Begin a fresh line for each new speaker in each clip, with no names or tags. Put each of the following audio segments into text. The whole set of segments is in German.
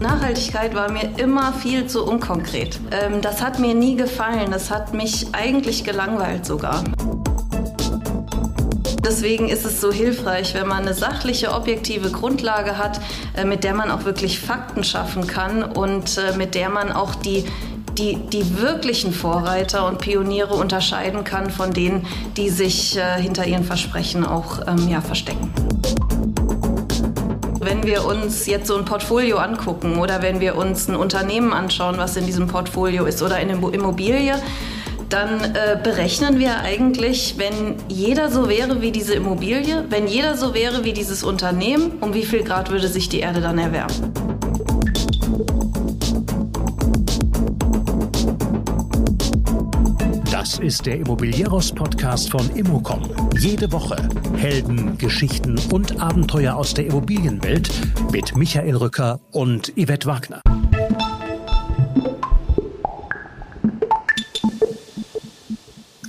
Nachhaltigkeit war mir immer viel zu unkonkret. Ähm, das hat mir nie gefallen. Das hat mich eigentlich gelangweilt sogar. Deswegen ist es so hilfreich, wenn man eine sachliche, objektive Grundlage hat, äh, mit der man auch wirklich Fakten schaffen kann und äh, mit der man auch die, die, die wirklichen Vorreiter und Pioniere unterscheiden kann von denen, die sich äh, hinter ihren Versprechen auch ähm, ja, verstecken. Wenn wir uns jetzt so ein Portfolio angucken oder wenn wir uns ein Unternehmen anschauen, was in diesem Portfolio ist oder eine Immobilie, dann äh, berechnen wir eigentlich, wenn jeder so wäre wie diese Immobilie, wenn jeder so wäre wie dieses Unternehmen, um wie viel Grad würde sich die Erde dann erwärmen?
Das ist der Immobilieros-Podcast von Immocom. Jede Woche Helden, Geschichten und Abenteuer aus der Immobilienwelt mit Michael Rücker und Yvette Wagner.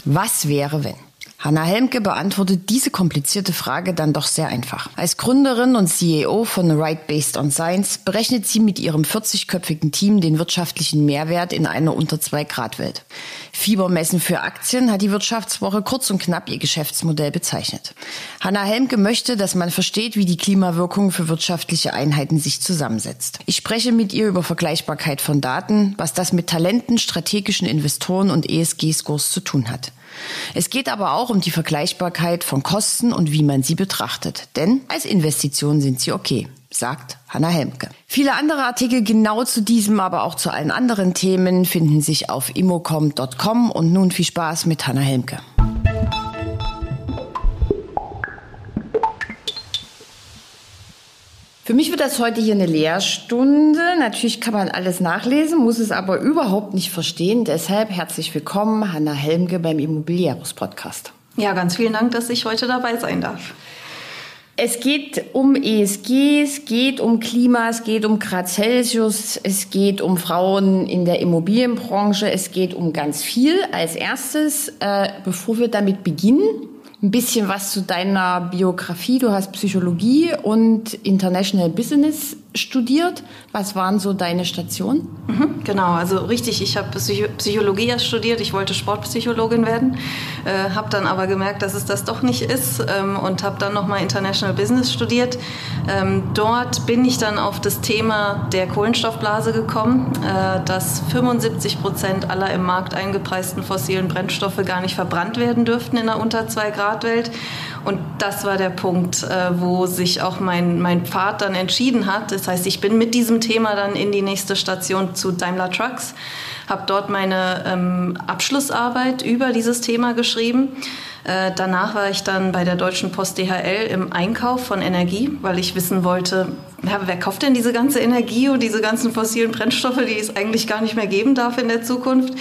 Was wäre, wenn? Hanna Helmke beantwortet diese komplizierte Frage dann doch sehr einfach. Als Gründerin und CEO von Right Based on Science berechnet sie mit ihrem 40-köpfigen Team den wirtschaftlichen Mehrwert in einer unter 2 Grad Welt. Fiebermessen für Aktien hat die Wirtschaftswoche kurz und knapp ihr Geschäftsmodell bezeichnet. Hanna Helmke möchte, dass man versteht, wie die Klimawirkung für wirtschaftliche Einheiten sich zusammensetzt. Ich spreche mit ihr über Vergleichbarkeit von Daten, was das mit Talenten, strategischen Investoren und ESG-Scores zu tun hat. Es geht aber auch um die Vergleichbarkeit von Kosten und wie man sie betrachtet. Denn als Investition sind sie okay, sagt Hanna Helmke. Viele andere Artikel genau zu diesem, aber auch zu allen anderen Themen finden sich auf immocom.com und nun viel Spaß mit Hanna Helmke. Für mich wird das heute hier eine Lehrstunde. Natürlich kann man alles nachlesen, muss es aber überhaupt nicht verstehen. Deshalb herzlich willkommen, Hanna Helmke beim Immobilieros Podcast.
Ja, ganz vielen Dank, dass ich heute dabei sein darf.
Es geht um ESG, es geht um Klima, es geht um Grad Celsius, es geht um Frauen in der Immobilienbranche, es geht um ganz viel. Als erstes, äh, bevor wir damit beginnen, ein bisschen was zu deiner Biografie. Du hast Psychologie und International Business studiert. Was waren so deine Stationen?
Mhm, genau, also richtig, ich habe Psychologie studiert. Ich wollte Sportpsychologin werden, äh, habe dann aber gemerkt, dass es das doch nicht ist ähm, und habe dann nochmal International Business studiert. Ähm, dort bin ich dann auf das Thema der Kohlenstoffblase gekommen, äh, dass 75 Prozent aller im Markt eingepreisten fossilen Brennstoffe gar nicht verbrannt werden dürften in einer unter 2 Grad Welt. Und das war der Punkt, äh, wo sich auch mein, mein Pfad dann entschieden hat. Das heißt, ich bin mit diesem Thema dann in die nächste Station zu Daimler Trucks, habe dort meine ähm, Abschlussarbeit über dieses Thema geschrieben äh, danach war ich dann bei der Deutschen Post DHL im Einkauf von Energie, weil ich wissen wollte, ja, wer kauft denn diese ganze Energie und diese ganzen fossilen Brennstoffe, die es eigentlich gar nicht mehr geben darf in der Zukunft.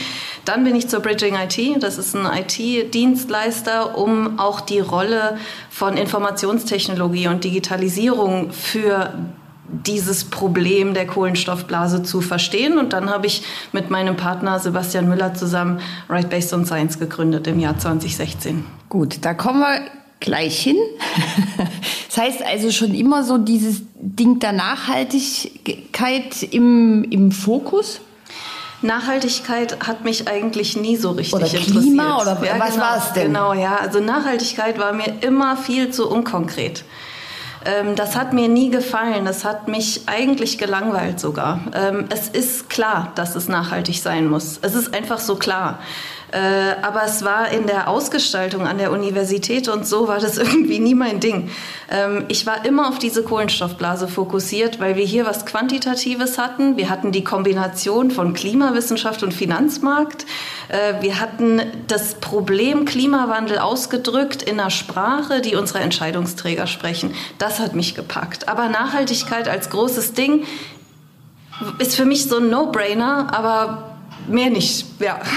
Dann bin ich zur Bridging IT, das ist ein IT-Dienstleister, um auch die Rolle von Informationstechnologie und Digitalisierung für dieses Problem der Kohlenstoffblase zu verstehen. Und dann habe ich mit meinem Partner Sebastian Müller zusammen Right Based on Science gegründet im Jahr 2016.
Gut, da kommen wir gleich hin. Das heißt also schon immer so dieses Ding der Nachhaltigkeit im, im Fokus?
Nachhaltigkeit hat mich eigentlich nie so richtig
oder
interessiert.
Klima oder ja, was
genau,
war es denn?
Genau, ja. Also Nachhaltigkeit war mir immer viel zu unkonkret. Ähm, das hat mir nie gefallen. Das hat mich eigentlich gelangweilt sogar. Ähm, es ist klar, dass es nachhaltig sein muss. Es ist einfach so klar. Äh, aber es war in der Ausgestaltung an der Universität und so war das irgendwie nie mein Ding. Ähm, ich war immer auf diese Kohlenstoffblase fokussiert, weil wir hier was Quantitatives hatten. Wir hatten die Kombination von Klimawissenschaft und Finanzmarkt. Äh, wir hatten das Problem Klimawandel ausgedrückt in einer Sprache, die unsere Entscheidungsträger sprechen. Das hat mich gepackt. Aber Nachhaltigkeit als großes Ding ist für mich so ein No-Brainer, aber mehr nicht. Ja.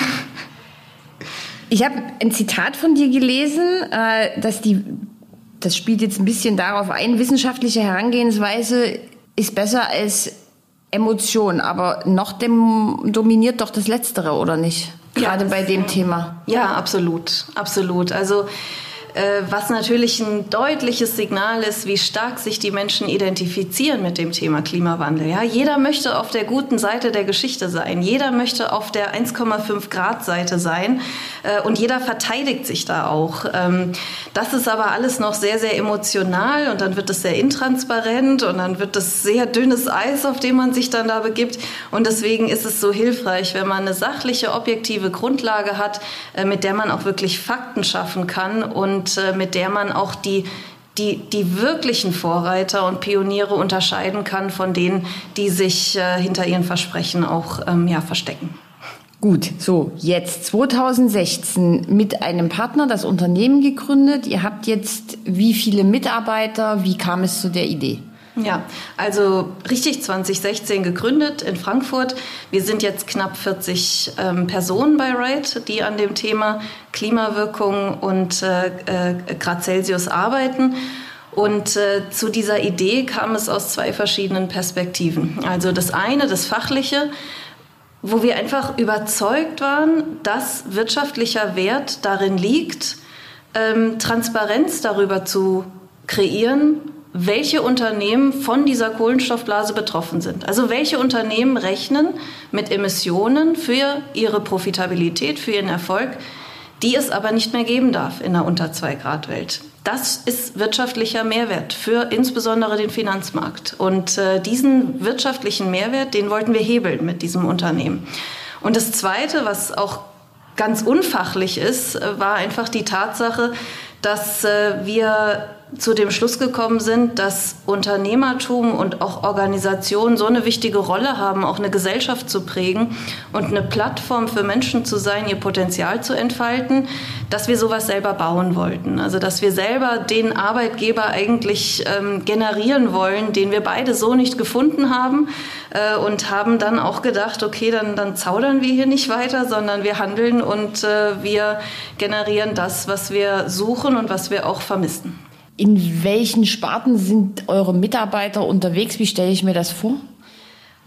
Ich habe ein Zitat von dir gelesen, äh, dass die, das spielt jetzt ein bisschen darauf ein, wissenschaftliche Herangehensweise ist besser als Emotion, aber noch dem, dominiert doch das Letztere, oder nicht? Gerade ja, bei dem Thema.
Ja, absolut, absolut. Also äh, was natürlich ein deutliches Signal ist, wie stark sich die Menschen identifizieren mit dem Thema Klimawandel. Ja, jeder möchte auf der guten Seite der Geschichte sein. Jeder möchte auf der 1,5 Grad Seite sein. Äh, und jeder verteidigt sich da auch. Ähm, das ist aber alles noch sehr, sehr emotional und dann wird es sehr intransparent und dann wird es sehr dünnes Eis, auf dem man sich dann da begibt. Und deswegen ist es so hilfreich, wenn man eine sachliche, objektive Grundlage hat, äh, mit der man auch wirklich Fakten schaffen kann und äh, mit der man auch die die, die wirklichen Vorreiter und Pioniere unterscheiden kann von denen, die sich äh, hinter ihren Versprechen auch ähm, ja, verstecken.
Gut, so jetzt 2016 mit einem Partner das Unternehmen gegründet. Ihr habt jetzt wie viele Mitarbeiter? Wie kam es zu der Idee?
Ja, also richtig 2016 gegründet in Frankfurt. Wir sind jetzt knapp 40 ähm, Personen bei Ride, die an dem Thema Klimawirkung und äh, äh, Grad Celsius arbeiten. Und äh, zu dieser Idee kam es aus zwei verschiedenen Perspektiven. Also das eine, das fachliche, wo wir einfach überzeugt waren, dass wirtschaftlicher Wert darin liegt, ähm, Transparenz darüber zu kreieren, welche Unternehmen von dieser Kohlenstoffblase betroffen sind. Also welche Unternehmen rechnen mit Emissionen für ihre Profitabilität, für ihren Erfolg, die es aber nicht mehr geben darf in einer unter 2 Grad Welt. Das ist wirtschaftlicher Mehrwert für insbesondere den Finanzmarkt. Und äh, diesen wirtschaftlichen Mehrwert, den wollten wir hebeln mit diesem Unternehmen. Und das Zweite, was auch ganz unfachlich ist, äh, war einfach die Tatsache, dass äh, wir zu dem Schluss gekommen sind, dass Unternehmertum und auch Organisationen so eine wichtige Rolle haben, auch eine Gesellschaft zu prägen und eine Plattform für Menschen zu sein, ihr Potenzial zu entfalten, dass wir sowas selber bauen wollten. Also dass wir selber den Arbeitgeber eigentlich ähm, generieren wollen, den wir beide so nicht gefunden haben äh, und haben dann auch gedacht, okay, dann, dann zaudern wir hier nicht weiter, sondern wir handeln und äh, wir generieren das, was wir suchen und was wir auch vermissen.
In welchen Sparten sind eure Mitarbeiter unterwegs? Wie stelle ich mir das vor?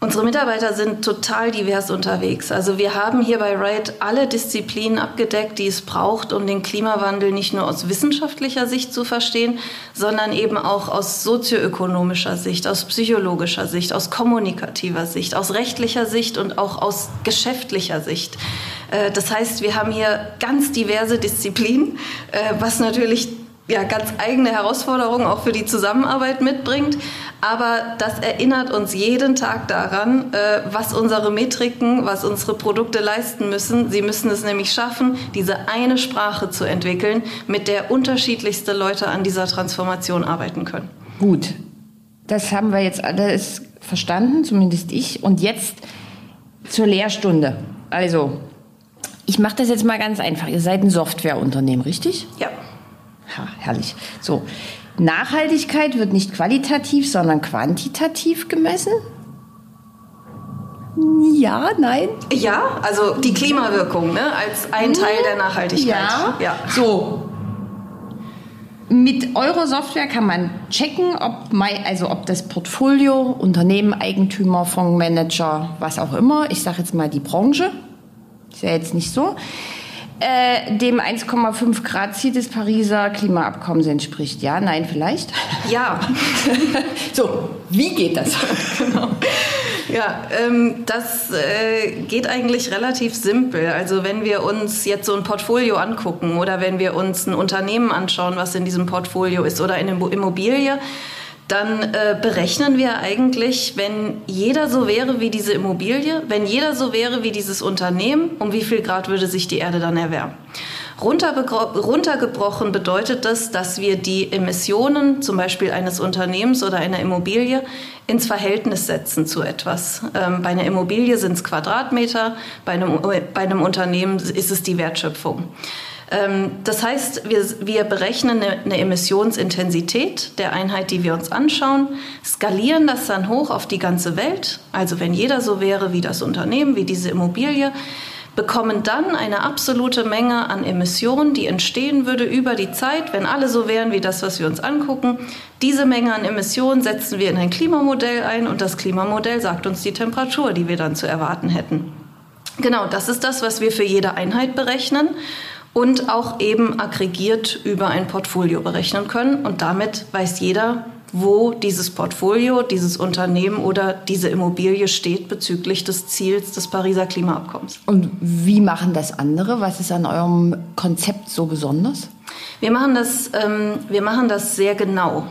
Unsere Mitarbeiter sind total divers unterwegs. Also wir haben hier bei Ride alle Disziplinen abgedeckt, die es braucht, um den Klimawandel nicht nur aus wissenschaftlicher Sicht zu verstehen, sondern eben auch aus sozioökonomischer Sicht, aus psychologischer Sicht, aus kommunikativer Sicht, aus rechtlicher Sicht und auch aus geschäftlicher Sicht. Äh, das heißt, wir haben hier ganz diverse Disziplinen, äh, was natürlich ja, ganz eigene Herausforderungen auch für die Zusammenarbeit mitbringt. Aber das erinnert uns jeden Tag daran, äh, was unsere Metriken, was unsere Produkte leisten müssen. Sie müssen es nämlich schaffen, diese eine Sprache zu entwickeln, mit der unterschiedlichste Leute an dieser Transformation arbeiten können.
Gut, das haben wir jetzt alles verstanden, zumindest ich. Und jetzt zur Lehrstunde. Also, ich mache das jetzt mal ganz einfach. Ihr seid ein Softwareunternehmen, richtig?
Ja.
Ha, herrlich. So, Nachhaltigkeit wird nicht qualitativ, sondern quantitativ gemessen? Ja, nein?
Ja, also die Klimawirkung ne, als ein Teil der Nachhaltigkeit.
Ja, ja. So. Mit eurer Software kann man checken, ob, mein, also ob das Portfolio, Unternehmen, Eigentümer, Fondsmanager, was auch immer, ich sage jetzt mal die Branche, ist ja jetzt nicht so, äh, dem 1,5 Grad Ziel des Pariser Klimaabkommens entspricht. Ja, nein, vielleicht?
Ja.
so, wie geht das? genau.
Ja, ähm, das äh, geht eigentlich relativ simpel. Also wenn wir uns jetzt so ein Portfolio angucken oder wenn wir uns ein Unternehmen anschauen, was in diesem Portfolio ist oder eine Immobilie, dann äh, berechnen wir eigentlich, wenn jeder so wäre wie diese Immobilie, wenn jeder so wäre wie dieses Unternehmen, um wie viel Grad würde sich die Erde dann erwärmen. Runtergebrochen bedeutet das, dass wir die Emissionen zum Beispiel eines Unternehmens oder einer Immobilie ins Verhältnis setzen zu etwas. Ähm, bei einer Immobilie sind es Quadratmeter, bei einem, bei einem Unternehmen ist es die Wertschöpfung. Ähm, das heißt, wir, wir berechnen eine, eine, Emissionsintensität der Einheit, die wir uns anschauen, skalieren das dann hoch auf die ganze Welt. Also wenn jeder so wäre wie das Unternehmen, wie diese Immobilie, bekommen dann eine absolute Menge an Emissionen, die entstehen würde über die Zeit, wenn alle so wären wie das, was wir uns angucken. Diese Menge an Emissionen setzen wir in ein Klimamodell ein und das Klimamodell sagt uns die Temperatur, die wir dann zu erwarten hätten. Genau, das ist das, was wir für jede Einheit berechnen. Und auch eben aggregiert über ein Portfolio berechnen können. Und damit weiß jeder, wo dieses Portfolio, dieses Unternehmen oder diese Immobilie steht bezüglich des Ziels des Pariser Klimaabkommens.
Und wie machen das andere? Was ist an eurem Konzept so besonders?
Wir machen das, ähm, wir machen das sehr genau.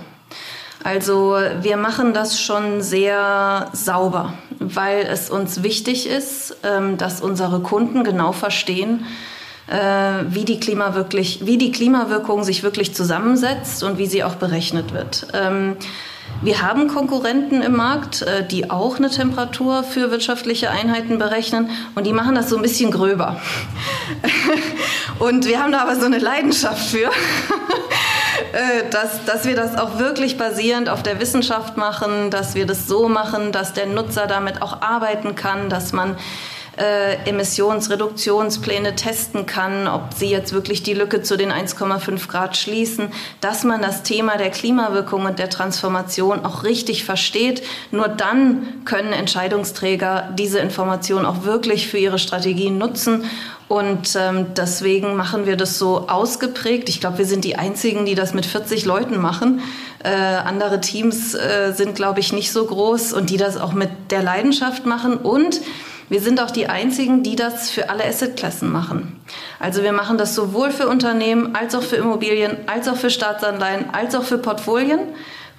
Also wir machen das schon sehr sauber, weil es uns wichtig ist, ähm, dass unsere Kunden genau verstehen, wie die, Klima wirklich, wie die Klimawirkung sich wirklich zusammensetzt und wie sie auch berechnet wird. Ähm, wir haben Konkurrenten im Markt, äh, die auch eine Temperatur für wirtschaftliche Einheiten berechnen und die machen das so ein bisschen gröber. und wir haben da aber so eine Leidenschaft für. Äh, dass, dass wir das auch wirklich basierend auf der Wissenschaft machen, dass wir das so machen, dass der Nutzer damit auch arbeiten kann, dass man äh, Emissionsreduktionspläne testen kann, ob sie jetzt wirklich die Lücke zu den 1,5 Grad schließen, dass man das Thema der Klimawirkung und der Transformation auch richtig versteht. Nur dann können Entscheidungsträger diese Information auch wirklich für ihre Strategien nutzen. Und ähm, deswegen machen wir das so ausgeprägt. Ich glaube, wir sind die Einzigen, die das mit 40 Leuten machen. Äh, andere Teams äh, sind, glaube ich, nicht so groß und die das auch mit der Leidenschaft machen. Und wir sind auch die Einzigen, die das für alle Assetklassen machen. Also wir machen das sowohl für Unternehmen als auch für Immobilien, als auch für Staatsanleihen, als auch für Portfolien,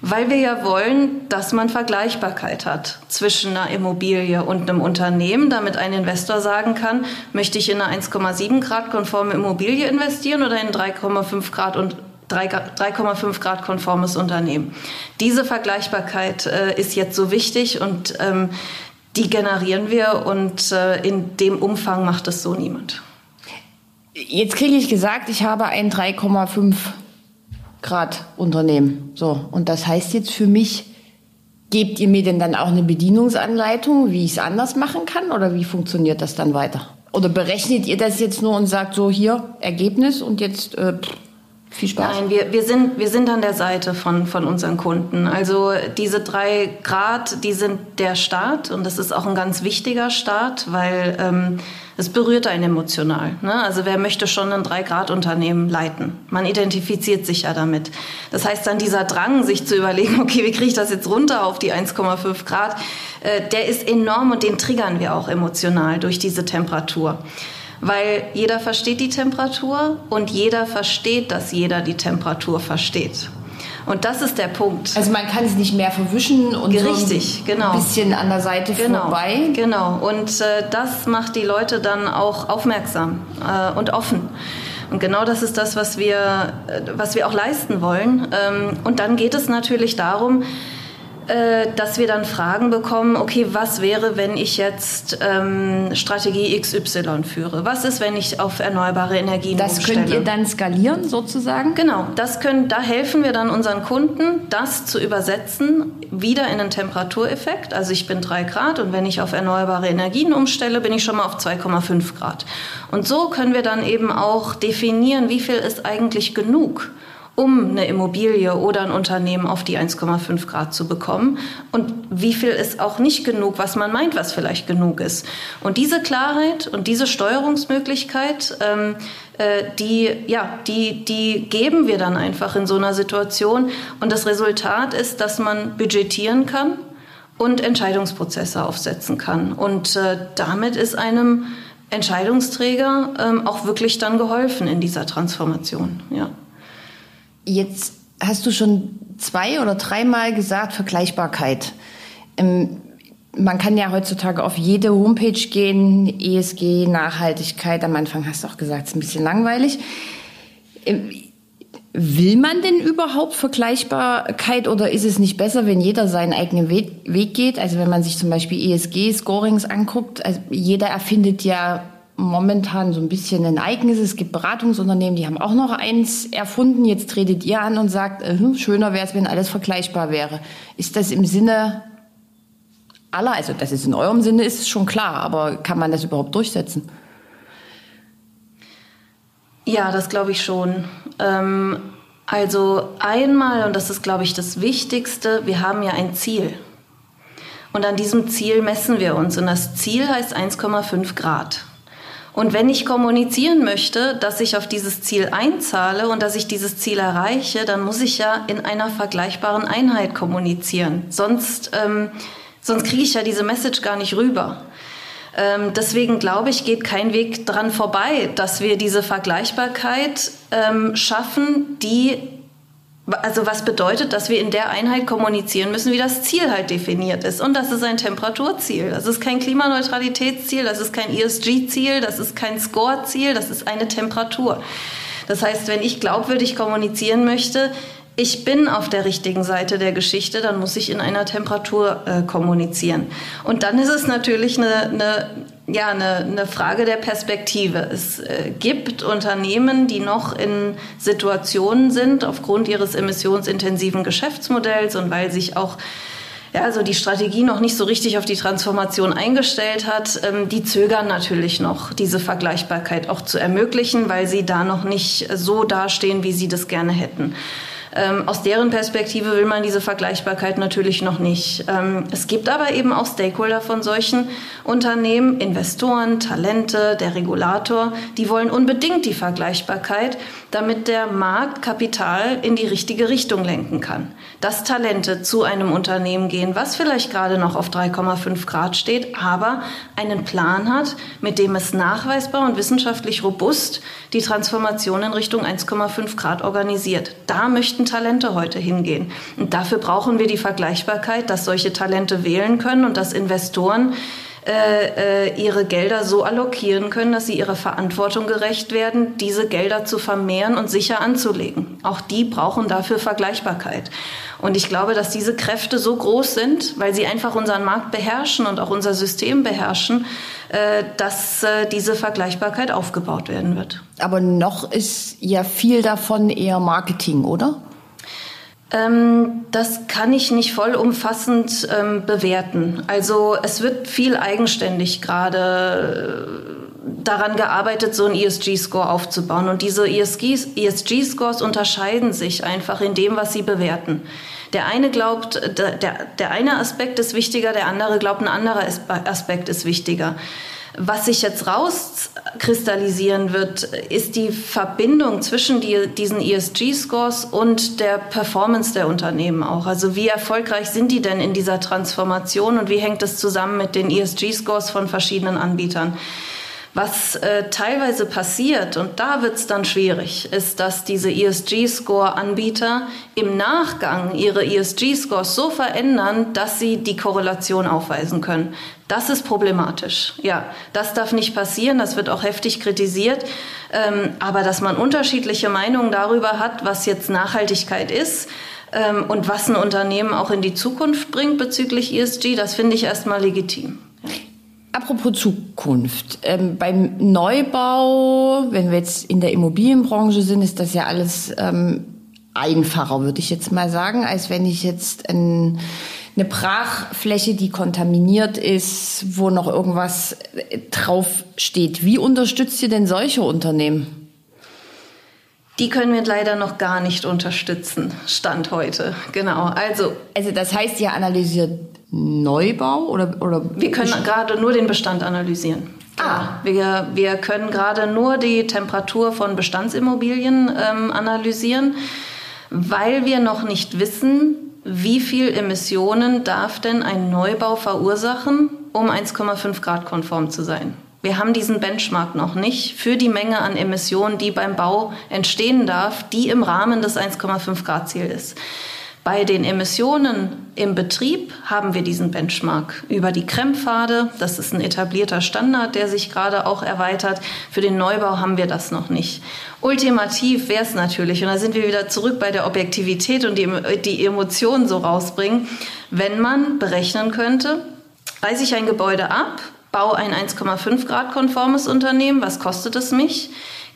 weil wir ja wollen, dass man Vergleichbarkeit hat zwischen einer Immobilie und einem Unternehmen, damit ein Investor sagen kann, möchte ich in eine 1,7 Grad konforme Immobilie investieren oder in 3,5 Grad und 3,5 Grad konformes Unternehmen. Diese Vergleichbarkeit äh, ist jetzt so wichtig und ähm, die generieren wir und äh, in dem Umfang macht es so niemand.
Jetzt kriege ich gesagt, ich habe ein 3,5 Grad Unternehmen. So, und das heißt jetzt für mich, gebt ihr mir denn dann auch eine Bedienungsanleitung, wie ich es anders machen kann oder wie funktioniert das dann weiter? Oder berechnet ihr das jetzt nur und sagt so hier Ergebnis und jetzt äh, viel Spaß.
Nein, wir, wir, sind, wir sind an der Seite von, von unseren Kunden. Also diese drei Grad, die sind der Start und das ist auch ein ganz wichtiger Start, weil ähm, es berührt einen emotional. Ne? Also wer möchte schon ein Drei-Grad-Unternehmen leiten? Man identifiziert sich ja damit. Das heißt dann dieser Drang, sich zu überlegen, okay, wie kriege ich das jetzt runter auf die 1,5 Grad, äh, der ist enorm und den triggern wir auch emotional durch diese Temperatur weil jeder versteht die Temperatur und jeder versteht, dass jeder die Temperatur versteht. Und das ist der Punkt.
Also man kann es nicht mehr verwischen und
Richtig,
so ein
genau.
bisschen an der Seite
genau,
vorbei.
Genau. Und äh, das macht die Leute dann auch aufmerksam äh, und offen. Und genau das ist das, was wir, äh, was wir auch leisten wollen. Ähm, und dann geht es natürlich darum, dass wir dann Fragen bekommen, okay, was wäre, wenn ich jetzt ähm, Strategie XY führe? Was ist, wenn ich auf erneuerbare Energien
Das
umstelle?
könnt ihr dann skalieren sozusagen?
Genau, das können, da helfen wir dann unseren Kunden, das zu übersetzen, wieder in einen Temperatureffekt. Also ich bin drei Grad und wenn ich auf erneuerbare Energien umstelle, bin ich schon mal auf 2,5 Grad. Und so können wir dann eben auch definieren, wie viel ist eigentlich genug um eine Immobilie oder ein Unternehmen auf die 1,5 Grad zu bekommen und wie viel ist auch nicht genug, was man meint, was vielleicht genug ist. Und diese Klarheit und diese Steuerungsmöglichkeit, ähm, äh, die, ja, die, die geben wir dann einfach in so einer Situation. Und das Resultat ist, dass man budgetieren kann und Entscheidungsprozesse aufsetzen kann. Und äh, damit ist einem Entscheidungsträger ähm, auch wirklich dann geholfen in dieser Transformation. Ja.
Jetzt hast du schon zwei oder dreimal gesagt, Vergleichbarkeit. Ähm, man kann ja heutzutage auf jede Homepage gehen, ESG, Nachhaltigkeit. Am Anfang hast du auch gesagt, es ist ein bisschen langweilig. Ähm, will man denn überhaupt Vergleichbarkeit oder ist es nicht besser, wenn jeder seinen eigenen Weg geht? Also wenn man sich zum Beispiel ESG-Scorings anguckt, also jeder erfindet ja momentan so ein bisschen ein eigenes. Es gibt Beratungsunternehmen, die haben auch noch eins erfunden. Jetzt tretet ihr an und sagt, äh, hm, schöner wäre es, wenn alles vergleichbar wäre. Ist das im Sinne aller, also das ist in eurem Sinne, ist schon klar, aber kann man das überhaupt durchsetzen?
Ja, das glaube ich schon. Ähm, also einmal, und das ist, glaube ich, das Wichtigste, wir haben ja ein Ziel. Und an diesem Ziel messen wir uns. Und das Ziel heißt 1,5 Grad. Und wenn ich kommunizieren möchte, dass ich auf dieses Ziel einzahle und dass ich dieses Ziel erreiche, dann muss ich ja in einer vergleichbaren Einheit kommunizieren. Sonst, ähm, sonst kriege ich ja diese Message gar nicht rüber. Ähm, deswegen glaube ich, geht kein Weg dran vorbei, dass wir diese Vergleichbarkeit ähm, schaffen, die also was bedeutet, dass wir in der Einheit kommunizieren müssen, wie das Ziel halt definiert ist. Und das ist ein Temperaturziel. Das ist kein Klimaneutralitätsziel, das ist kein ESG-Ziel, das ist kein Score-Ziel, das ist eine Temperatur. Das heißt, wenn ich glaubwürdig kommunizieren möchte, ich bin auf der richtigen Seite der Geschichte, dann muss ich in einer Temperatur äh, kommunizieren. Und dann ist es natürlich eine, eine ja, eine, eine Frage der Perspektive. Es äh, gibt Unternehmen, die noch in Situationen sind, aufgrund ihres emissionsintensiven Geschäftsmodells und weil sich auch ja, also die Strategie noch nicht so richtig auf die Transformation eingestellt hat, ähm, die zögern natürlich noch, diese Vergleichbarkeit auch zu ermöglichen, weil sie da noch nicht so dastehen, wie sie das gerne hätten. Ähm, aus deren Perspektive will man diese Vergleichbarkeit natürlich noch nicht. Ähm, es gibt aber eben auch Stakeholder von solchen Unternehmen, Investoren, Talente, der Regulator, die wollen unbedingt die Vergleichbarkeit, damit der Markt Kapital in die richtige Richtung lenken kann. Dass Talente zu einem Unternehmen gehen, was vielleicht gerade noch auf 3,5 Grad steht, aber einen Plan hat, mit dem es nachweisbar und wissenschaftlich robust die Transformation in Richtung 1,5 Grad organisiert. Da möchten Talente heute hingehen. Und dafür brauchen wir die Vergleichbarkeit, dass solche Talente wählen können und dass Investoren äh, äh, ihre Gelder so allokieren können, dass sie ihrer Verantwortung gerecht werden, diese Gelder zu vermehren und sicher anzulegen. Auch die brauchen dafür Vergleichbarkeit. Und ich glaube, dass diese Kräfte so groß sind, weil sie einfach unseren Markt beherrschen und auch unser System beherrschen, äh, dass äh, diese Vergleichbarkeit aufgebaut werden wird.
Aber noch ist ja viel davon eher Marketing, oder?
Ähm, das kann ich nicht vollumfassend ähm, bewerten. Also es wird viel eigenständig gerade äh, daran gearbeitet, so einen ESG-Score aufzubauen. Und diese ESG-Scores unterscheiden sich einfach in dem, was sie bewerten. Der eine glaubt, der, der eine Aspekt ist wichtiger, der andere glaubt, ein anderer Aspekt ist wichtiger. Was sich jetzt rauskristallisieren wird, ist die Verbindung zwischen die, diesen ESG-Scores und der Performance der Unternehmen auch. Also wie erfolgreich sind die denn in dieser Transformation und wie hängt es zusammen mit den ESG-Scores von verschiedenen Anbietern? Was äh, teilweise passiert, und da wird es dann schwierig, ist, dass diese ESG-Score-Anbieter im Nachgang ihre ESG-Scores so verändern, dass sie die Korrelation aufweisen können. Das ist problematisch. Ja, das darf nicht passieren. Das wird auch heftig kritisiert. Ähm, aber dass man unterschiedliche Meinungen darüber hat, was jetzt Nachhaltigkeit ist, ähm, und was ein Unternehmen auch in die Zukunft bringt bezüglich ESG, das finde ich erstmal legitim.
Apropos Zukunft. Ähm, beim Neubau, wenn wir jetzt in der Immobilienbranche sind, ist das ja alles ähm, einfacher, würde ich jetzt mal sagen, als wenn ich jetzt ein, eine Brachfläche, die kontaminiert ist, wo noch irgendwas äh, drauf steht. Wie unterstützt ihr denn solche Unternehmen?
Die können wir leider noch gar nicht unterstützen, Stand heute. Genau. Also,
also das heißt, ihr analysiert Neubau oder, oder
wir können gerade nur den Bestand analysieren. Ah. Wir, wir können gerade nur die Temperatur von Bestandsimmobilien ähm, analysieren, weil wir noch nicht wissen, wie viel Emissionen darf denn ein Neubau verursachen, um 1,5 Grad konform zu sein. Wir haben diesen Benchmark noch nicht für die Menge an Emissionen, die beim Bau entstehen darf, die im Rahmen des 1,5 Grad Ziel ist. Bei den Emissionen im Betrieb haben wir diesen Benchmark über die Krempfade. Das ist ein etablierter Standard, der sich gerade auch erweitert. Für den Neubau haben wir das noch nicht. Ultimativ wäre es natürlich, und da sind wir wieder zurück bei der Objektivität und die, die Emotionen so rausbringen, wenn man berechnen könnte, reiße ich ein Gebäude ab, baue ein 1,5 Grad konformes Unternehmen, was kostet es mich?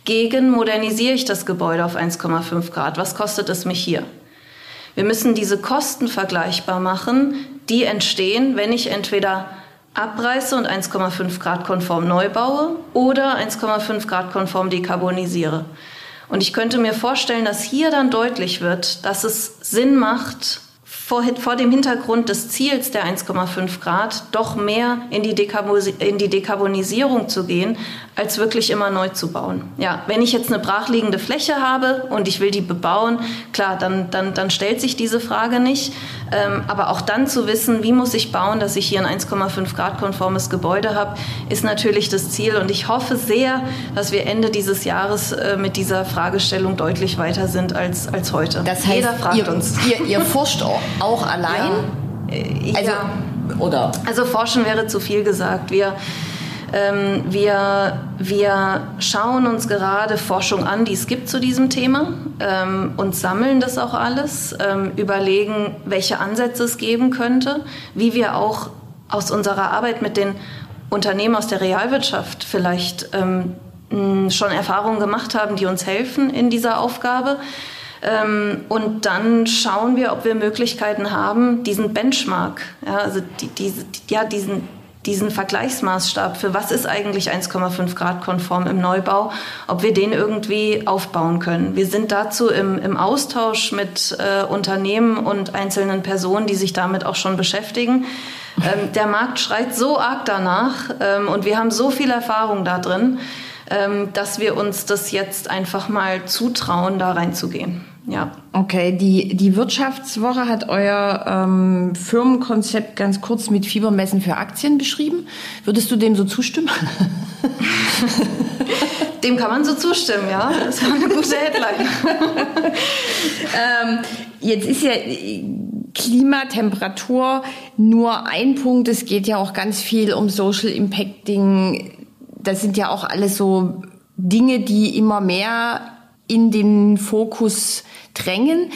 Gegen modernisiere ich das Gebäude auf 1,5 Grad, was kostet es mich hier? Wir müssen diese Kosten vergleichbar machen, die entstehen, wenn ich entweder abreiße und 1,5 Grad konform neu baue oder 1,5 Grad konform dekarbonisiere. Und ich könnte mir vorstellen, dass hier dann deutlich wird, dass es Sinn macht, vor, vor dem Hintergrund des Ziels der 1,5 Grad doch mehr in die, in die Dekarbonisierung zu gehen, als wirklich immer neu zu bauen. Ja, wenn ich jetzt eine brachliegende Fläche habe und ich will die bebauen, klar, dann, dann, dann stellt sich diese Frage nicht. Ähm, aber auch dann zu wissen, wie muss ich bauen, dass ich hier ein 1,5 Grad konformes Gebäude habe, ist natürlich das Ziel. Und ich hoffe sehr, dass wir Ende dieses Jahres äh, mit dieser Fragestellung deutlich weiter sind als, als heute.
Das heißt, Jeder fragt ihr, uns. Ihr, ihr forscht auch allein?
Ja. Äh, also, ja. Oder? Also forschen wäre zu viel gesagt. Wir ähm, wir, wir schauen uns gerade Forschung an, die es gibt zu diesem Thema ähm, und sammeln das auch alles, ähm, überlegen, welche Ansätze es geben könnte, wie wir auch aus unserer Arbeit mit den Unternehmen aus der Realwirtschaft vielleicht ähm, schon Erfahrungen gemacht haben, die uns helfen in dieser Aufgabe. Ähm, und dann schauen wir, ob wir Möglichkeiten haben, diesen Benchmark, ja, also die, diese, ja, diesen, diesen Vergleichsmaßstab für was ist eigentlich 1,5 Grad konform im Neubau, ob wir den irgendwie aufbauen können. Wir sind dazu im, im Austausch mit äh, Unternehmen und einzelnen Personen, die sich damit auch schon beschäftigen. Ähm, der Markt schreit so arg danach ähm, und wir haben so viel Erfahrung da drin, ähm, dass wir uns das jetzt einfach mal zutrauen, da reinzugehen. Ja.
Okay, die, die Wirtschaftswoche hat euer ähm, Firmenkonzept ganz kurz mit Fiebermessen für Aktien beschrieben. Würdest du dem so zustimmen?
dem kann man so zustimmen, ja. Das war eine gute Headline.
ähm, jetzt ist ja Klimatemperatur nur ein Punkt. Es geht ja auch ganz viel um Social Impacting. Das sind ja auch alles so Dinge, die immer mehr in den Fokus drängen.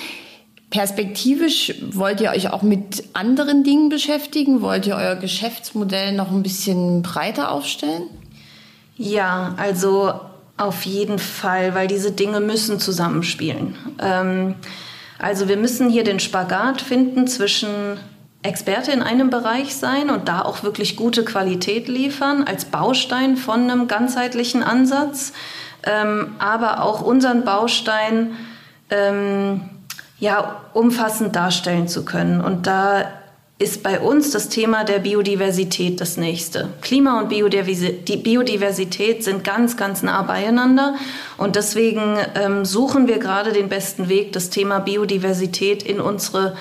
Perspektivisch wollt ihr euch auch mit anderen Dingen beschäftigen? Wollt ihr euer Geschäftsmodell noch ein bisschen breiter aufstellen?
Ja, also auf jeden Fall, weil diese Dinge müssen zusammenspielen. Ähm, also wir müssen hier den Spagat finden zwischen Experte in einem Bereich sein und da auch wirklich gute Qualität liefern als Baustein von einem ganzheitlichen Ansatz ähm, aber auch unseren Baustein ähm, ja, umfassend darstellen zu können. Und da ist bei uns das Thema der Biodiversität das nächste. Klima und Biodiversität sind ganz, ganz nah beieinander. Und deswegen ähm, suchen wir gerade den besten Weg, das Thema Biodiversität in unsere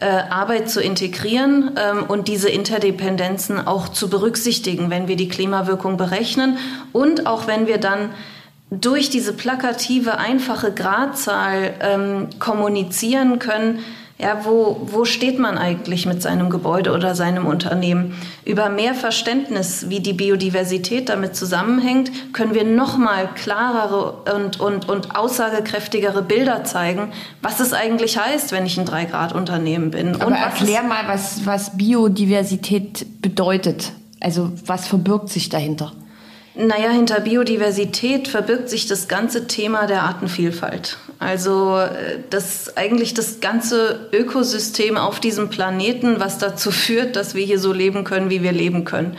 äh, Arbeit zu integrieren ähm, und diese Interdependenzen auch zu berücksichtigen, wenn wir die Klimawirkung berechnen und auch wenn wir dann durch diese plakative, einfache Gradzahl ähm, kommunizieren können, ja, wo, wo steht man eigentlich mit seinem Gebäude oder seinem Unternehmen? Über mehr Verständnis, wie die Biodiversität damit zusammenhängt, können wir nochmal klarere und, und, und aussagekräftigere Bilder zeigen, was es eigentlich heißt, wenn ich ein Drei-Grad-Unternehmen bin.
Aber erklär mal, was, was Biodiversität bedeutet. Also was verbirgt sich dahinter?
Naja, hinter Biodiversität verbirgt sich das ganze Thema der Artenvielfalt. Also äh, das eigentlich das ganze Ökosystem auf diesem Planeten, was dazu führt, dass wir hier so leben können, wie wir leben können.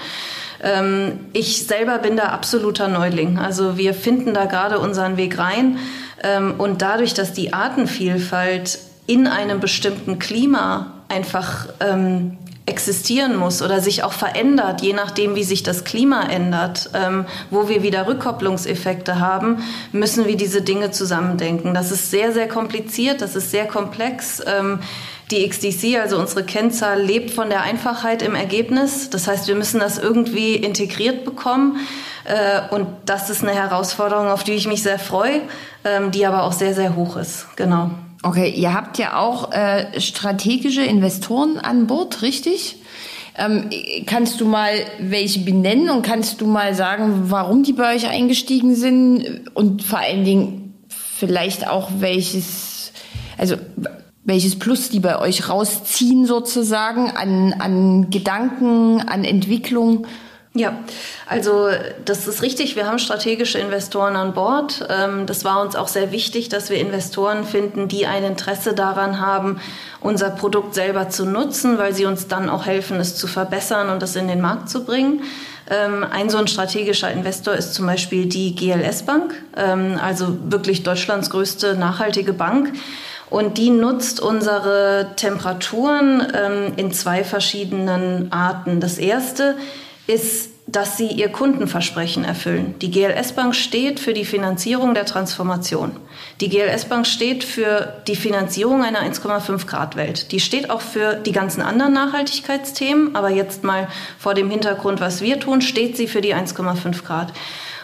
Ähm, ich selber bin da absoluter Neuling. Also wir finden da gerade unseren Weg rein. Ähm, und dadurch, dass die Artenvielfalt in einem bestimmten Klima einfach ähm, existieren muss oder sich auch verändert, je nachdem, wie sich das Klima ändert, ähm, wo wir wieder Rückkopplungseffekte haben, müssen wir diese Dinge zusammendenken. Das ist sehr, sehr kompliziert, das ist sehr komplex. Ähm, die XDC, also unsere Kennzahl, lebt von der Einfachheit im Ergebnis. Das heißt, wir müssen das irgendwie integriert bekommen. Äh, und das ist eine Herausforderung, auf die ich mich sehr freue, ähm, die aber auch sehr, sehr hoch ist. Genau.
Okay, ihr habt ja auch äh, strategische Investoren an Bord, richtig? Ähm, kannst du mal welche benennen und kannst du mal sagen, warum die bei euch eingestiegen sind und vor allen Dingen vielleicht auch welches, also welches Plus die bei euch rausziehen sozusagen an, an Gedanken, an Entwicklung?
Ja, also das ist richtig. Wir haben strategische Investoren an Bord. Ähm, das war uns auch sehr wichtig, dass wir Investoren finden, die ein Interesse daran haben, unser Produkt selber zu nutzen, weil sie uns dann auch helfen, es zu verbessern und es in den Markt zu bringen. Ähm, ein so ein strategischer Investor ist zum Beispiel die GLS Bank, ähm, also wirklich Deutschlands größte nachhaltige Bank. Und die nutzt unsere Temperaturen in zwei verschiedenen Arten. Das erste ist dass sie ihr Kundenversprechen erfüllen. Die GLS Bank steht für die Finanzierung der Transformation. Die GLS Bank steht für die Finanzierung einer 1,5 Grad Welt. Die steht auch für die ganzen anderen Nachhaltigkeitsthemen, aber jetzt mal vor dem Hintergrund, was wir tun, steht sie für die 1,5 Grad.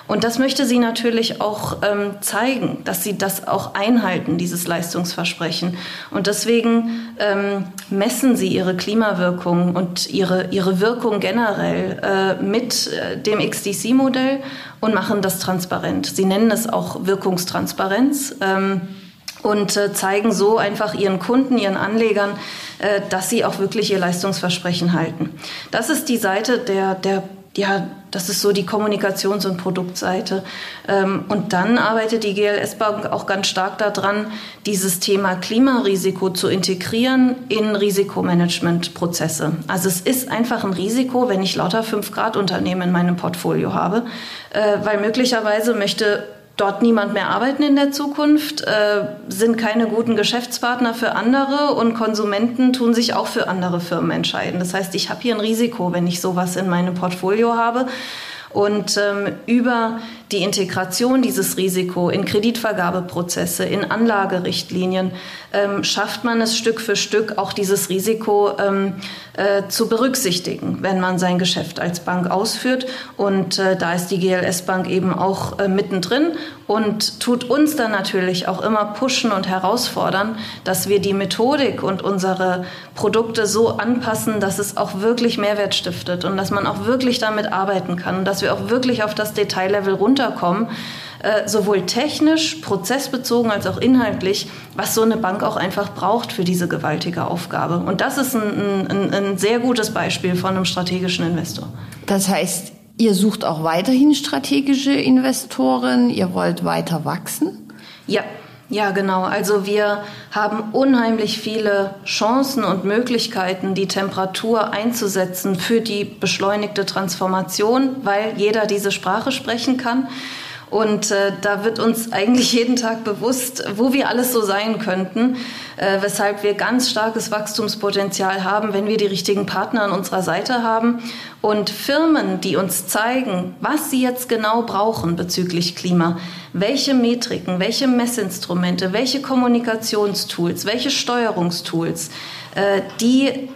Und das möchte sie natürlich auch ähm, zeigen, dass sie das auch einhalten, dieses Leistungsversprechen. Und deswegen ähm, messen sie ihre Klimawirkung und ihre, ihre Wirkung generell äh, mit äh, dem XDC-Modell und machen das transparent. Sie nennen es auch Wirkungstransparenz. Ähm, und äh, zeigen so einfach ihren Kunden, ihren Anlegern, äh, dass sie auch wirklich ihr Leistungsversprechen halten. Das ist die Seite der, der ja, das ist so die Kommunikations- und Produktseite. Ähm, und dann arbeitet die GLS Bank auch ganz stark daran, dieses Thema Klimarisiko zu integrieren in Risikomanagementprozesse. Also es ist einfach ein Risiko, wenn ich lauter 5-Grad-Unternehmen in meinem Portfolio habe, äh, weil möglicherweise möchte dort niemand mehr arbeiten in der Zukunft, äh, sind keine guten Geschäftspartner für andere und Konsumenten tun sich auch für andere Firmen entscheiden. Das heißt, ich habe hier ein Risiko, wenn ich sowas in meinem Portfolio habe. Und ähm, über die Integration dieses Risiko in Kreditvergabeprozesse, in Anlagerichtlinien, ähm, schafft man es Stück für Stück auch dieses Risiko ähm, äh, zu berücksichtigen, wenn man sein Geschäft als Bank ausführt. Und äh, da ist die GLS Bank eben auch äh, mittendrin und tut uns dann natürlich auch immer pushen und herausfordern, dass wir die Methodik und unsere Produkte so anpassen, dass es auch wirklich Mehrwert stiftet und dass man auch wirklich damit arbeiten kann und dass wir auch wirklich auf das Detaillevel runterkommen, äh, sowohl technisch, prozessbezogen als auch inhaltlich, was so eine Bank auch einfach braucht für diese gewaltige Aufgabe. Und das ist ein, ein, ein sehr gutes Beispiel von einem strategischen Investor.
Das heißt, Ihr sucht auch weiterhin strategische Investoren, ihr wollt weiter wachsen?
Ja, ja, genau. Also wir haben unheimlich viele Chancen und Möglichkeiten, die Temperatur einzusetzen für die beschleunigte Transformation, weil jeder diese Sprache sprechen kann. Und äh, da wird uns eigentlich jeden Tag bewusst, wo wir alles so sein könnten, äh, weshalb wir ganz starkes Wachstumspotenzial haben, wenn wir die richtigen Partner an unserer Seite haben. Und Firmen, die uns zeigen, was sie jetzt genau brauchen bezüglich Klima, welche Metriken, welche Messinstrumente, welche Kommunikationstools, welche Steuerungstools, äh, die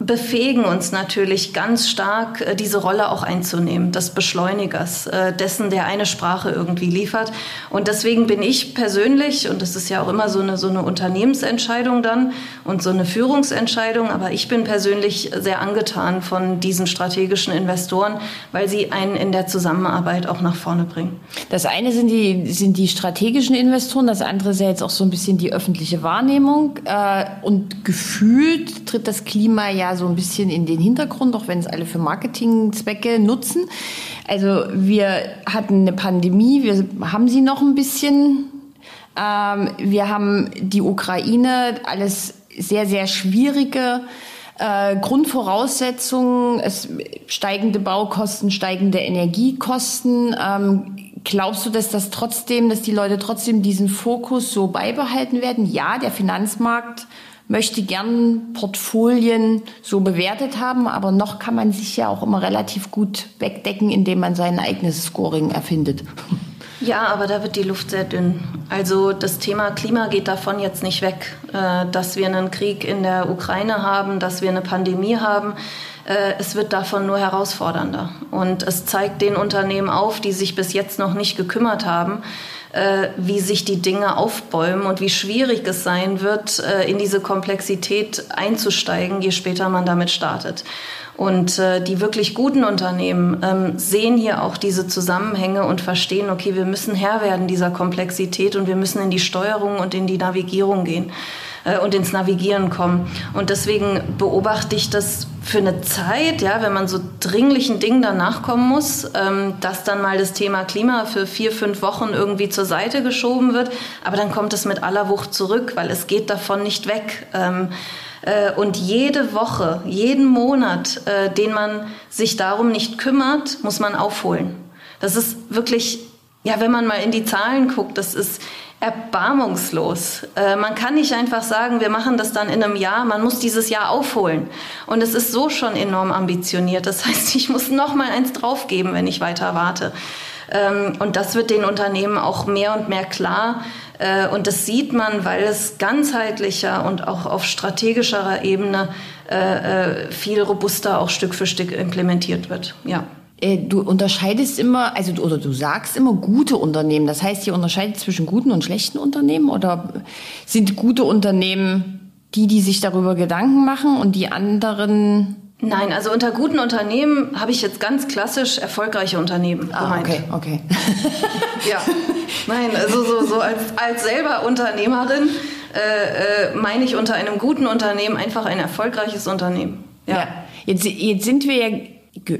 befähigen uns natürlich ganz stark, äh, diese Rolle auch einzunehmen, des Beschleunigers, äh, dessen, der eine Sprache irgendwie liefert. Und deswegen bin ich persönlich, und das ist ja auch immer so eine, so eine Unternehmensentscheidung dann und so eine Führungsentscheidung, aber ich bin persönlich sehr angetan von diesen strategischen Investoren, weil sie einen in der Zusammenarbeit auch nach vorne bringen.
Das eine sind die, sind die strategischen Investoren, das andere ist ja jetzt auch so ein bisschen die öffentliche Wahrnehmung. Äh, und gefühlt tritt das Klima ja so ein bisschen in den Hintergrund, auch wenn es alle für Marketingzwecke nutzen. Also wir hatten eine Pandemie, wir haben sie noch ein bisschen. Ähm, wir haben die Ukraine, alles sehr, sehr schwierige äh, Grundvoraussetzungen, es, steigende Baukosten, steigende Energiekosten. Ähm, glaubst du, dass das trotzdem, dass die Leute trotzdem diesen Fokus so beibehalten werden? Ja, der Finanzmarkt möchte gern Portfolien so bewertet haben, aber noch kann man sich ja auch immer relativ gut wegdecken, indem man sein eigenes Scoring erfindet.
Ja, aber da wird die Luft sehr dünn. Also das Thema Klima geht davon jetzt nicht weg, äh, dass wir einen Krieg in der Ukraine haben, dass wir eine Pandemie haben. Äh, es wird davon nur herausfordernder. Und es zeigt den Unternehmen auf, die sich bis jetzt noch nicht gekümmert haben, äh, wie sich die Dinge aufbäumen und wie schwierig es sein wird, äh, in diese Komplexität einzusteigen, je später man damit startet. Und äh, die wirklich guten Unternehmen ähm, sehen hier auch diese Zusammenhänge und verstehen, okay, wir müssen Herr werden dieser Komplexität und wir müssen in die Steuerung und in die Navigierung gehen äh, und ins Navigieren kommen. Und deswegen beobachte ich das für eine Zeit, ja, wenn man so dringlichen Dingen dann nachkommen muss, ähm, dass dann mal das Thema Klima für vier, fünf Wochen irgendwie zur Seite geschoben wird. Aber dann kommt es mit aller Wucht zurück, weil es geht davon nicht weg. Ähm, äh, und jede Woche, jeden Monat, äh, den man sich darum nicht kümmert, muss man aufholen. Das ist wirklich, ja, wenn man mal in die Zahlen guckt, das ist erbarmungslos. Äh, man kann nicht einfach sagen, wir machen das dann in einem Jahr, man muss dieses Jahr aufholen. Und es ist so schon enorm ambitioniert. Das heißt, ich muss noch mal eins draufgeben, wenn ich weiter warte. Ähm, und das wird den Unternehmen auch mehr und mehr klar. Äh, und das sieht man, weil es ganzheitlicher und auch auf strategischerer Ebene äh, äh, viel robuster auch Stück für Stück implementiert wird. Ja.
Du unterscheidest immer, also oder du sagst immer gute Unternehmen. Das heißt, ihr unterscheidet zwischen guten und schlechten Unternehmen oder sind gute Unternehmen die, die sich darüber Gedanken machen und die anderen
Nein, also unter guten Unternehmen habe ich jetzt ganz klassisch erfolgreiche Unternehmen
ah, gemeint. Okay, okay.
ja, nein, also so, so als, als selber Unternehmerin äh, äh, meine ich unter einem guten Unternehmen einfach ein erfolgreiches Unternehmen.
Ja, ja. Jetzt, jetzt sind wir ja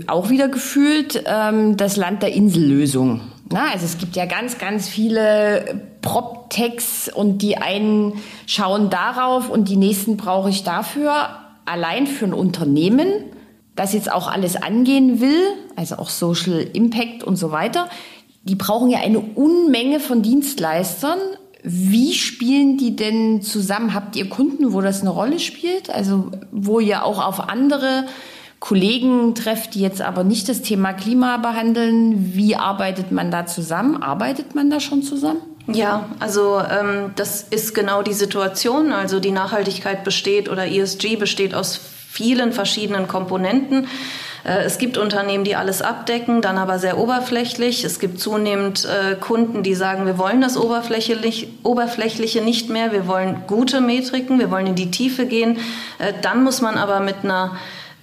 auch wieder gefühlt ähm, das Land der Insellösung. Na, also es gibt ja ganz, ganz viele Prop-Techs und die einen schauen darauf und die nächsten brauche ich dafür allein für ein Unternehmen, das jetzt auch alles angehen will, also auch Social Impact und so weiter, die brauchen ja eine Unmenge von Dienstleistern. Wie spielen die denn zusammen? Habt ihr Kunden, wo das eine Rolle spielt? Also wo ihr auch auf andere Kollegen trefft, die jetzt aber nicht das Thema Klima behandeln. Wie arbeitet man da zusammen? Arbeitet man da schon zusammen?
Ja, also ähm, das ist genau die Situation. Also die Nachhaltigkeit besteht oder ESG besteht aus vielen verschiedenen Komponenten. Äh, es gibt Unternehmen, die alles abdecken, dann aber sehr oberflächlich. Es gibt zunehmend äh, Kunden, die sagen, wir wollen das Oberflächliche, nicht mehr, wir wollen gute Metriken, wir wollen in die Tiefe gehen. Äh, dann muss man aber mit einer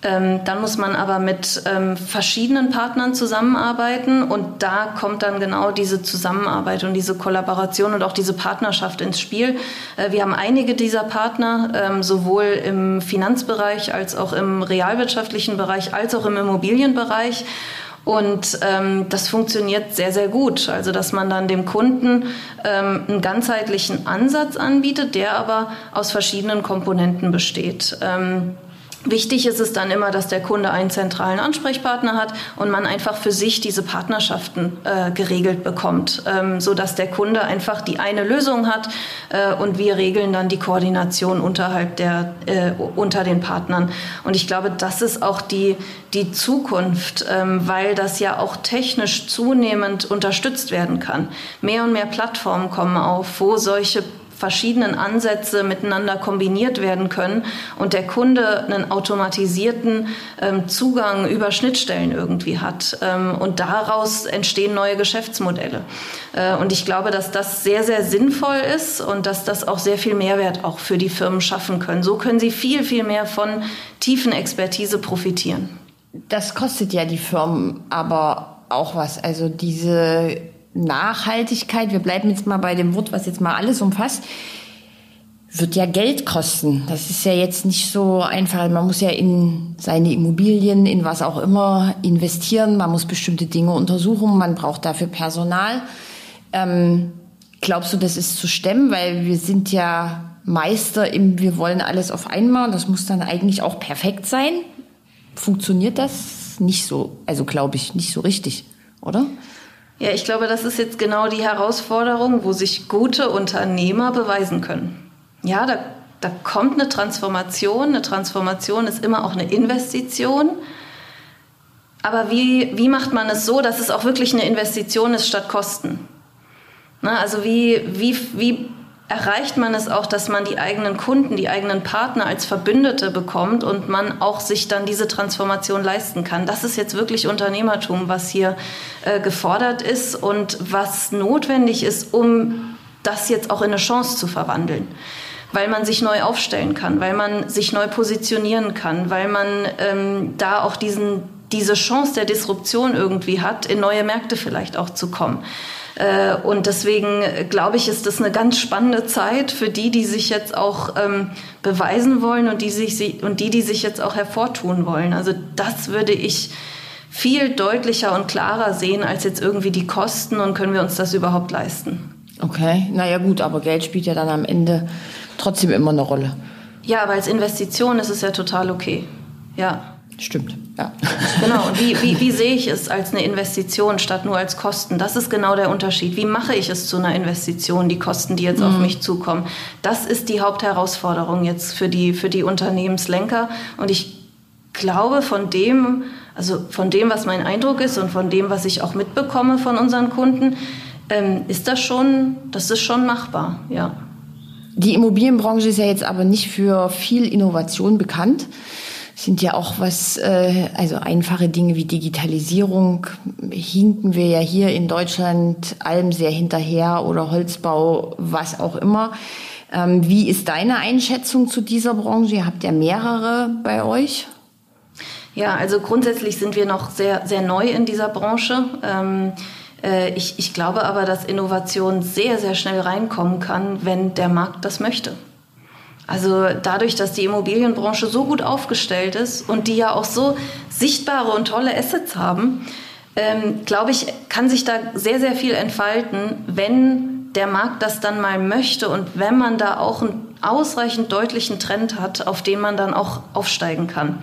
ähm, dann muss man aber mit ähm, verschiedenen Partnern zusammenarbeiten und da kommt dann genau diese Zusammenarbeit und diese Kollaboration und auch diese Partnerschaft ins Spiel. Äh, wir haben einige dieser Partner, ähm, sowohl im Finanzbereich als auch im realwirtschaftlichen Bereich als auch im Immobilienbereich. Und ähm, das funktioniert sehr, sehr gut. Also, dass man dann dem Kunden ähm, einen ganzheitlichen Ansatz anbietet, der aber aus verschiedenen Komponenten besteht. Ähm, Wichtig ist es dann immer, dass der Kunde einen zentralen Ansprechpartner hat und man einfach für sich diese Partnerschaften äh, geregelt bekommt, ähm, so dass der Kunde einfach die eine Lösung hat äh, und wir regeln dann die Koordination unterhalb der äh, unter den Partnern. Und ich glaube, das ist auch die die Zukunft, ähm, weil das ja auch technisch zunehmend unterstützt werden kann. Mehr und mehr Plattformen kommen auf, wo solche verschiedenen Ansätze miteinander kombiniert werden können und der Kunde einen automatisierten ähm, Zugang über Schnittstellen irgendwie hat. Ähm, und daraus entstehen neue Geschäftsmodelle. Äh, und ich glaube, dass das sehr, sehr sinnvoll ist und dass das auch sehr viel Mehrwert auch für die Firmen schaffen können. So können sie viel, viel mehr von tiefen Expertise profitieren.
Das kostet ja die Firmen aber auch was. Also diese Nachhaltigkeit, wir bleiben jetzt mal bei dem Wort, was jetzt mal alles umfasst, wird ja Geld kosten. Das ist ja jetzt nicht so einfach. Man muss ja in seine Immobilien, in was auch immer investieren. Man muss bestimmte Dinge untersuchen. Man braucht dafür Personal. Ähm, glaubst du, das ist zu stemmen? Weil wir sind ja Meister im, wir wollen alles auf einmal. Das muss dann eigentlich auch perfekt sein. Funktioniert das nicht so? Also glaube ich nicht so richtig, oder?
Ja, ich glaube, das ist jetzt genau die Herausforderung, wo sich gute Unternehmer beweisen können. Ja, da, da kommt eine Transformation. Eine Transformation ist immer auch eine Investition. Aber wie, wie macht man es so, dass es auch wirklich eine Investition ist statt Kosten? Na, also wie, wie, wie erreicht man es auch, dass man die eigenen Kunden, die eigenen Partner als Verbündete bekommt und man auch sich dann diese Transformation leisten kann. Das ist jetzt wirklich Unternehmertum, was hier äh, gefordert ist und was notwendig ist, um das jetzt auch in eine Chance zu verwandeln. Weil man sich neu aufstellen kann, weil man sich neu positionieren kann, weil man ähm, da auch diesen, diese Chance der Disruption irgendwie hat, in neue Märkte vielleicht auch zu kommen. Äh, und deswegen äh, glaube ich, ist das eine ganz spannende Zeit für die, die sich jetzt auch ähm, beweisen wollen und die, sich, und die, die sich jetzt auch hervortun wollen. Also das würde ich viel deutlicher und klarer sehen als jetzt irgendwie die Kosten und können wir uns das überhaupt leisten.
Okay, naja gut, aber Geld spielt ja dann am Ende trotzdem immer eine Rolle.
Ja, aber als Investition ist es ja total okay. Ja.
Stimmt, ja.
Genau, und wie, wie, wie sehe ich es als eine Investition statt nur als Kosten? Das ist genau der Unterschied. Wie mache ich es zu einer Investition, die Kosten, die jetzt mhm. auf mich zukommen? Das ist die Hauptherausforderung jetzt für die, für die Unternehmenslenker. Und ich glaube, von dem, also von dem, was mein Eindruck ist und von dem, was ich auch mitbekomme von unseren Kunden, ähm, ist das schon, das ist schon machbar, ja.
Die Immobilienbranche ist ja jetzt aber nicht für viel Innovation bekannt sind ja auch was, äh, also einfache Dinge wie Digitalisierung hinken wir ja hier in Deutschland allem sehr hinterher oder Holzbau, was auch immer. Ähm, wie ist deine Einschätzung zu dieser Branche? Ihr habt ja mehrere bei euch.
Ja, also grundsätzlich sind wir noch sehr, sehr neu in dieser Branche. Ähm, äh, ich, ich glaube aber, dass Innovation sehr, sehr schnell reinkommen kann, wenn der Markt das möchte. Also dadurch, dass die Immobilienbranche so gut aufgestellt ist und die ja auch so sichtbare und tolle Assets haben, ähm, glaube ich, kann sich da sehr, sehr viel entfalten, wenn der Markt das dann mal möchte und wenn man da auch einen ausreichend deutlichen Trend hat, auf den man dann auch aufsteigen kann.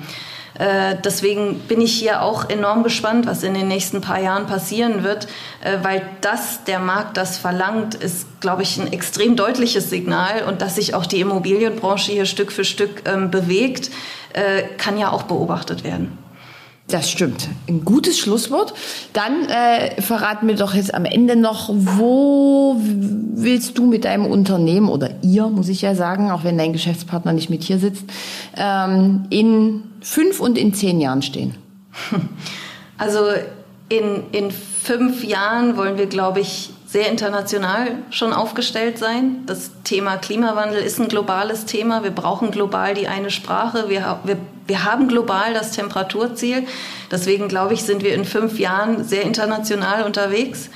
Äh, deswegen bin ich hier auch enorm gespannt, was in den nächsten paar Jahren passieren wird, äh, weil das der Markt das verlangt, ist, glaube ich, ein extrem deutliches Signal und dass sich auch die Immobilienbranche hier Stück für Stück ähm, bewegt, äh, kann ja auch beobachtet werden.
Das stimmt. Ein gutes Schlusswort. Dann äh, verrat mir doch jetzt am Ende noch, wo willst du mit deinem Unternehmen oder ihr, muss ich ja sagen, auch wenn dein Geschäftspartner nicht mit hier sitzt, ähm, in fünf und in zehn Jahren stehen?
Also in, in fünf Jahren wollen wir, glaube ich, sehr international schon aufgestellt sein. Das Thema Klimawandel ist ein globales Thema. Wir brauchen global die eine Sprache. Wir, wir, wir haben global das Temperaturziel. Deswegen glaube ich, sind wir in fünf Jahren sehr international unterwegs.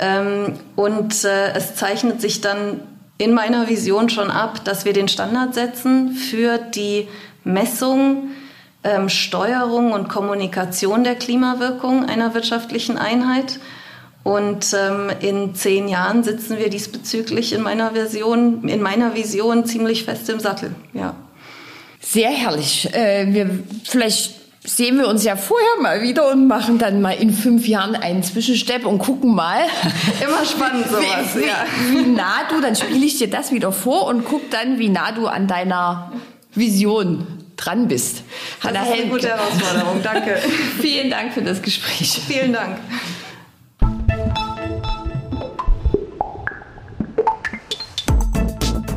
Ähm, und äh, es zeichnet sich dann in meiner Vision schon ab, dass wir den Standard setzen für die Messung, ähm, Steuerung und Kommunikation der Klimawirkung einer wirtschaftlichen Einheit und ähm, in zehn Jahren sitzen wir diesbezüglich in meiner Version, in meiner Vision ziemlich fest im Sattel. Ja.
Sehr herrlich. Äh, wir vielleicht sehen wir uns ja vorher mal wieder und machen dann mal in fünf Jahren einen Zwischenstepp und gucken mal.
Immer spannend sowas.
wie, wie, ja. wie nah du, dann spiele ich dir das wieder vor und guck dann, wie nah du an deiner Vision dran bist.
Das Hanna ist eine Helmke. gute Herausforderung. Danke.
Vielen Dank für das Gespräch.
Vielen Dank.